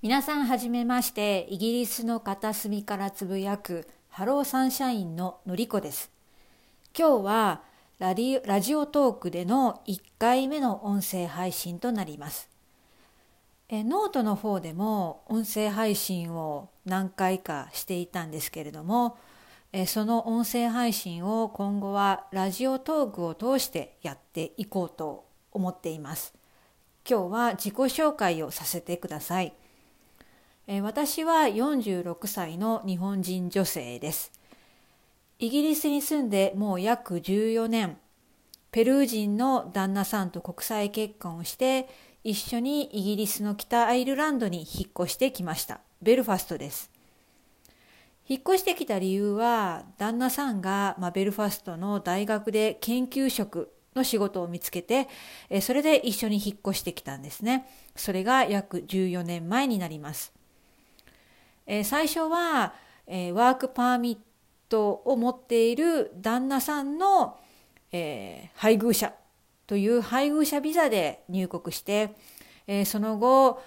皆さんはじめましてイギリスの片隅からつぶやくハローサンシャインののりこです。今日はララジオトークでの1回目の音声配信となります。えノートの方でも音声配信を何回かしていたんですけれどもえその音声配信を今後はラジオトークを通してやっていこうと思っています。今日は自己紹介をさせてください。え私は46歳の日本人女性です。イギリスに住んでもう約14年、ペルー人の旦那さんと国際結婚をして、一緒にイギリスの北アイルランドに引っ越してきました。ベルファストです。引っ越してきた理由は、旦那さんが、まあ、ベルファストの大学で研究職の仕事を見つけて、それで一緒に引っ越してきたんですね。それが約14年前になります。え最初はえ、ワークパーミットを持っている旦那さんのえ、配偶者という配偶者ビザで入国して、えその後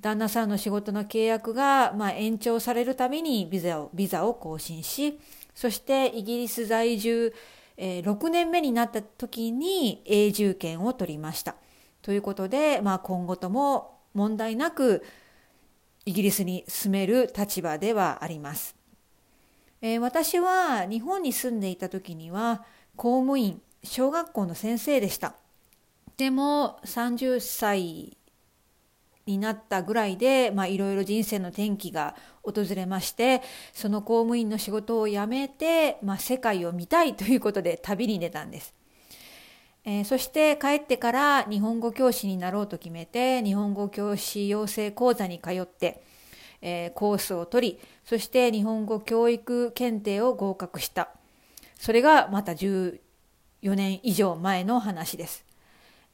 旦那さんの仕事の契約が、まあ、延長されるためにビザをビザを更新しそしてイギリス在住え、6年目になった時に永住権を取りました。ということで、まあ、今後とも問題なくイギリスに住める立場ではあります。えー、私は日本に住んでいた時には公務員小学校の先生でした。でも30歳になったぐらいで、まあ、いろいろ人生の転機が訪れましてその公務員の仕事を辞めて、まあ、世界を見たいということで旅に出たんです。えー、そして帰ってから日本語教師になろうと決めて日本語教師養成講座に通って、えー、コースを取りそして日本語教育検定を合格したそれがまた14年以上前の話です。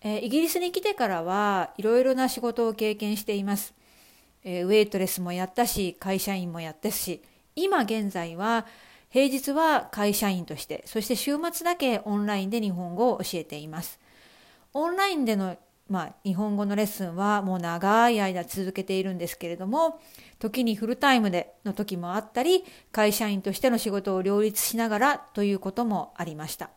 えー、イギリスに来てからはいろいろな仕事を経験しています、えー、ウェイトレスもやったし会社員もやったし今現在は平日は会社員としてそして週末だけオンラインで日本語を教えています。オンラインでの、まあ、日本語のレッスンはもう長い間続けているんですけれども時にフルタイムでの時もあったり会社員としての仕事を両立しながらということもありました、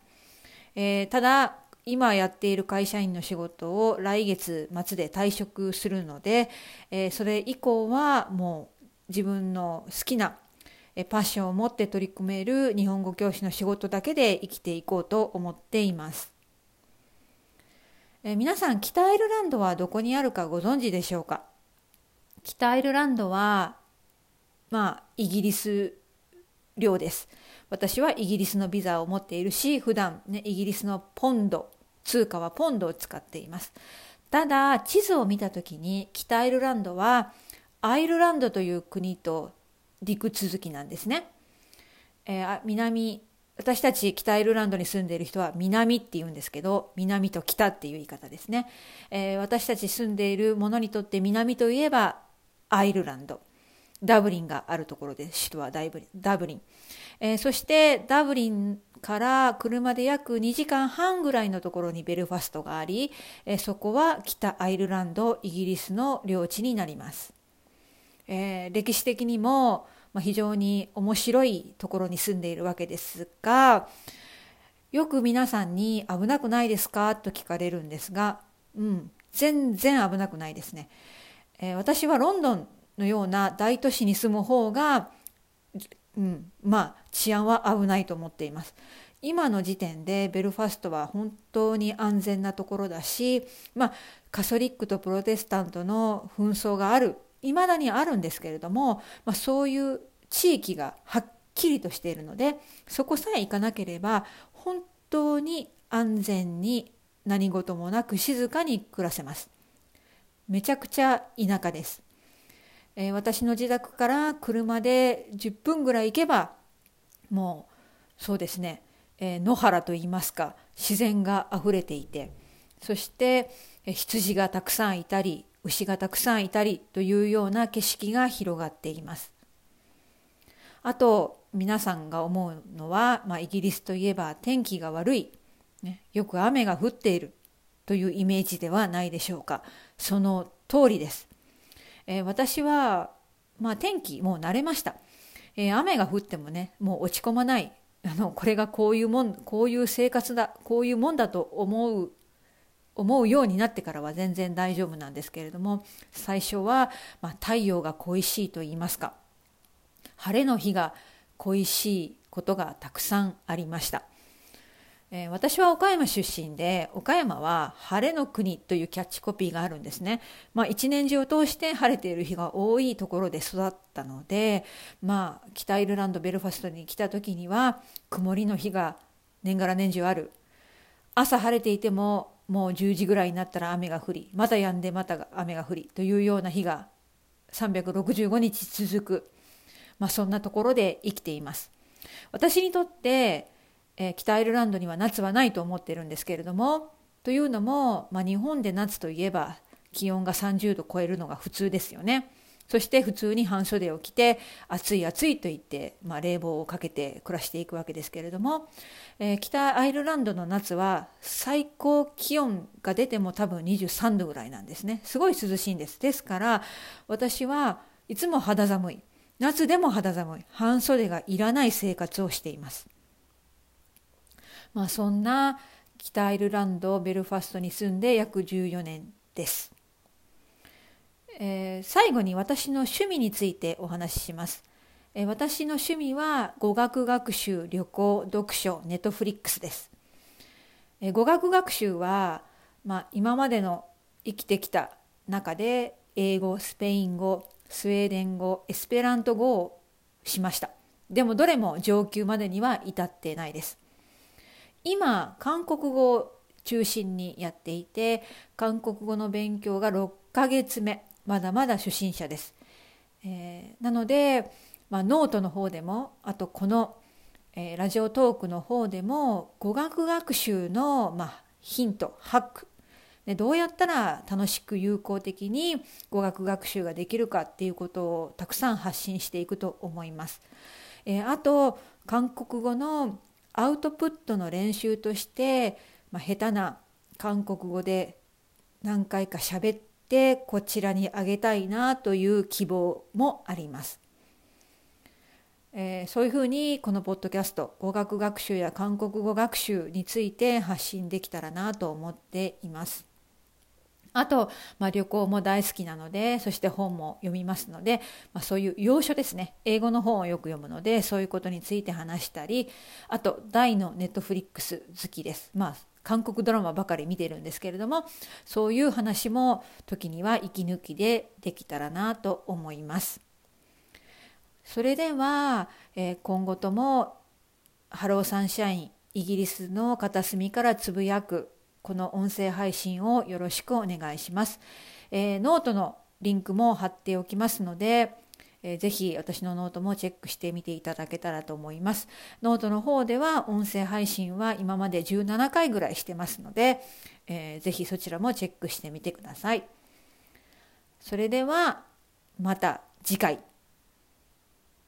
えー、ただ今やっている会社員の仕事を来月末で退職するので、えー、それ以降はもう自分の好きなえパッションを持って取り組める日本語教師の仕事だけで生きていこうと思っています。え皆さん北アイルランドはどこにあるかご存知でしょうか？北アイルランドはまあイギリス領です。私はイギリスのビザを持っているし普段ねイギリスのポンド通貨はポンドを使っています。ただ地図を見た時に北アイルランドはアイルランドという国と陸続きなんですね。えー、南私たち北アイルランドに住んでいる人は南って言うんですけど南と北っていう言い方ですね、えー、私たち住んでいるものにとって南といえばアイルランド。ダブリンがあるところです。首都はダブリン。ダブリン、えー、そしてダブリンから車で約2時間半ぐらいのところにベルファストがあり、えそこは北アイルランドイギリスの領地になります、えー、歴史的にも、まあ、非常に面白いところに住んでいるわけですがよく皆さんに危なくないですか？と聞かれるんですが、うん、全然危なくないですね、えー、私はロンドンのような大都市に住む方がうん、まあ治安は危ないと思っています。今の時点でベルファストは本当に安全なところだし、まあ、カソリックとプロテスタントの紛争がある未だにあるんですけれども、まあ、そういう地域がはっきりとしているのでそこさえ行かなければ本当に安全に何事もなく静かに暮らせます。めちゃくちゃ田舎です。えー、私の自宅から車で10分ぐらい行けばもうそうですね、えー、野原といいますか自然があふれていてそして、えー、羊がたくさんいたり牛がたくさんいたりというような景色が広がっています。あと皆さんが思うのは、まあ、イギリスといえば天気が悪い、ね、よく雨が降っている。というイメージではないでしょうか。その通りです。えー、私は、まあ、天気もう慣れました、えー、雨が降ってもねもう落ち込まない。あのこれがこういうもんこういう生活だこういうもんだと思う思うようになってからは全然大丈夫なんですけれども最初は、まあ、太陽が恋しいと言いますか晴れの日が恋しいことがたくさんありました。えー、私は岡山出身で岡山は晴れの国というキャッチコピーがあるんですね。まあ、一年中を通して晴れている日が多いところで育ったので、まあ、北アイルランドベルファストに来た時には曇りの日が年がら年中ある朝晴れていてももう10時ぐらいになったら雨が降りまた止んでまた雨が降りというような日が365日続く、まあ、そんなところで生きています。私にとって、えー、北アイルランドには夏はないと思ってるんですけれどもというのも、まあ、日本で夏といえば気温が30度超えるのが普通ですよね。そして普通に半袖を着て暑い暑いと言って、まあ、冷房をかけて暮らしていくわけですけれども、えー、北アイルランドの夏は最高気温が出ても多分23度ぐらいなんですね。すごい涼しいんです。ですから私はいつも肌寒い。夏でも肌寒い。半袖がいらない生活をしています。まあそんな北アイルランドベルファストに住んで約14年です。えー、最後に私の趣味についてお話しします。えー、私の趣味は語学学習、旅行、読書、ネットフリックスです。えー、語学学習は、まあ、今までの生きてきた中で英語、スペイン語、スウェーデン語、エスペラント語をしました。でもどれも上級までには至ってないです。今、韓国語を中心にやっていて、韓国語の勉強が6ヶ月目。まだまだ初心者です。えー、なので、まあ、ノートの方でもあとこの、えー、ラジオトークの方でも語学学習の、まあ、ヒントハックでどうやったら楽しく有効的に語学学習ができるかっていうことをたくさん発信していくと思います。えー、あと韓国語のアウトプットの練習として、まあ、下手な韓国語で何回か喋っててこちらにあげたいなという希望もあります。えー、そういうふうにこのポッドキャスト語学学習や韓国語学習について発信できたらなと思っています。あと、まあ、旅行も大好きなのでそして本も読みますので、まあ、そういう要所ですね英語の本をよく読むのでそういうことについて話したりあと大のネットフリックス好きです。まあ韓国ドラマばかり見てるんですけれどもそういう話も時には息抜きでできたらなと思います。それでは、えー、今後ともハローサンシャインイギリスの片隅からつぶやくこの音声配信をよろしくお願いします。えー、ノートのリンクも貼っておきますので、えー、ぜひ私のノートもチェックしてみていただけたらと思います。ノートの方では音声配信は今まで17回ぐらいしてますので、えー、ぜひそちらもチェックしてみてください。それではまた次回。